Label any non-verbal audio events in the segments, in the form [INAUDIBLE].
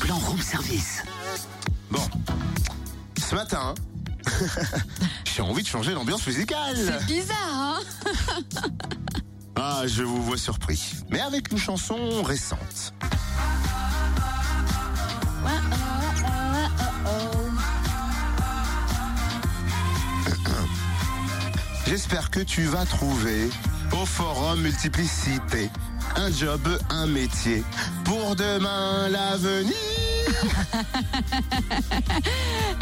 plan room service. Bon, ce matin, [LAUGHS] j'ai envie de changer l'ambiance musicale. C'est bizarre, hein [LAUGHS] Ah, je vous vois surpris. Mais avec une chanson récente. J'espère que tu vas trouver au forum Multiplicité un job, un métier pour demain l'avenir. [LAUGHS]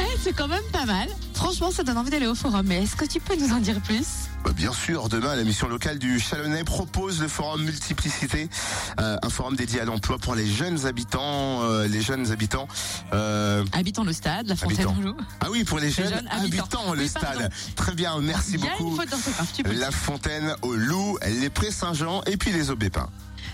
Eh, C'est quand même pas mal. Franchement, ça donne envie d'aller au forum. Mais est-ce que tu peux nous en dire plus? Bien sûr, demain, la mission locale du Chalonnais propose le forum Multiplicité, euh, un forum dédié à l'emploi pour les jeunes habitants, euh, les jeunes habitants. euh, Habitant le stade, la Habitants. Fontaine-Rouge. ah oui, pour les jeunes, jeunes habitants, habitants. le Oui, stade. Très bien, merci Il y a beaucoup. une faute La Fontaine au Loup, les Prés Saint-Jean et puis les Aubépins.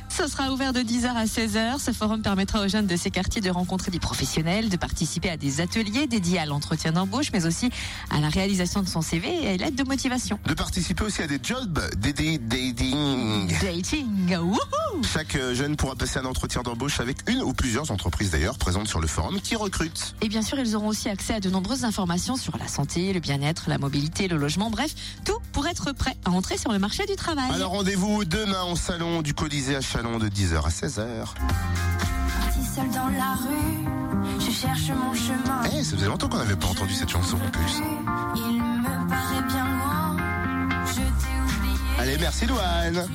Ce sera ouvert de 10h à 16h. Ce forum permettra aux jeunes de ces quartiers de rencontrer des professionnels, de participer à des ateliers dédiés à l'entretien d'embauche, mais aussi à la réalisation de son CV et à l'aide de motivation. De participer aussi à des jobs, des des- dating. Dating, wouhou Chaque euh, jeune pourra passer un entretien d'embauche avec une ou plusieurs entreprises d'ailleurs présentes sur le forum qui recrutent. Et bien sûr, ils auront aussi accès à de nombreuses informations sur la santé, le bien-être, la mobilité, le logement, bref, tout pour être prêt à entrer sur le marché du travail. Alors rendez-vous demain au salon du Colisée à Chalon de 10h à 16h. Parti seul dans la rue, je cherche mon chemin. Eh, ça faisait longtemps qu'on n'avait pas entendu cette chanson en plus. Il me paraît bien loin, je t'ai oublié. Allez, merci Louane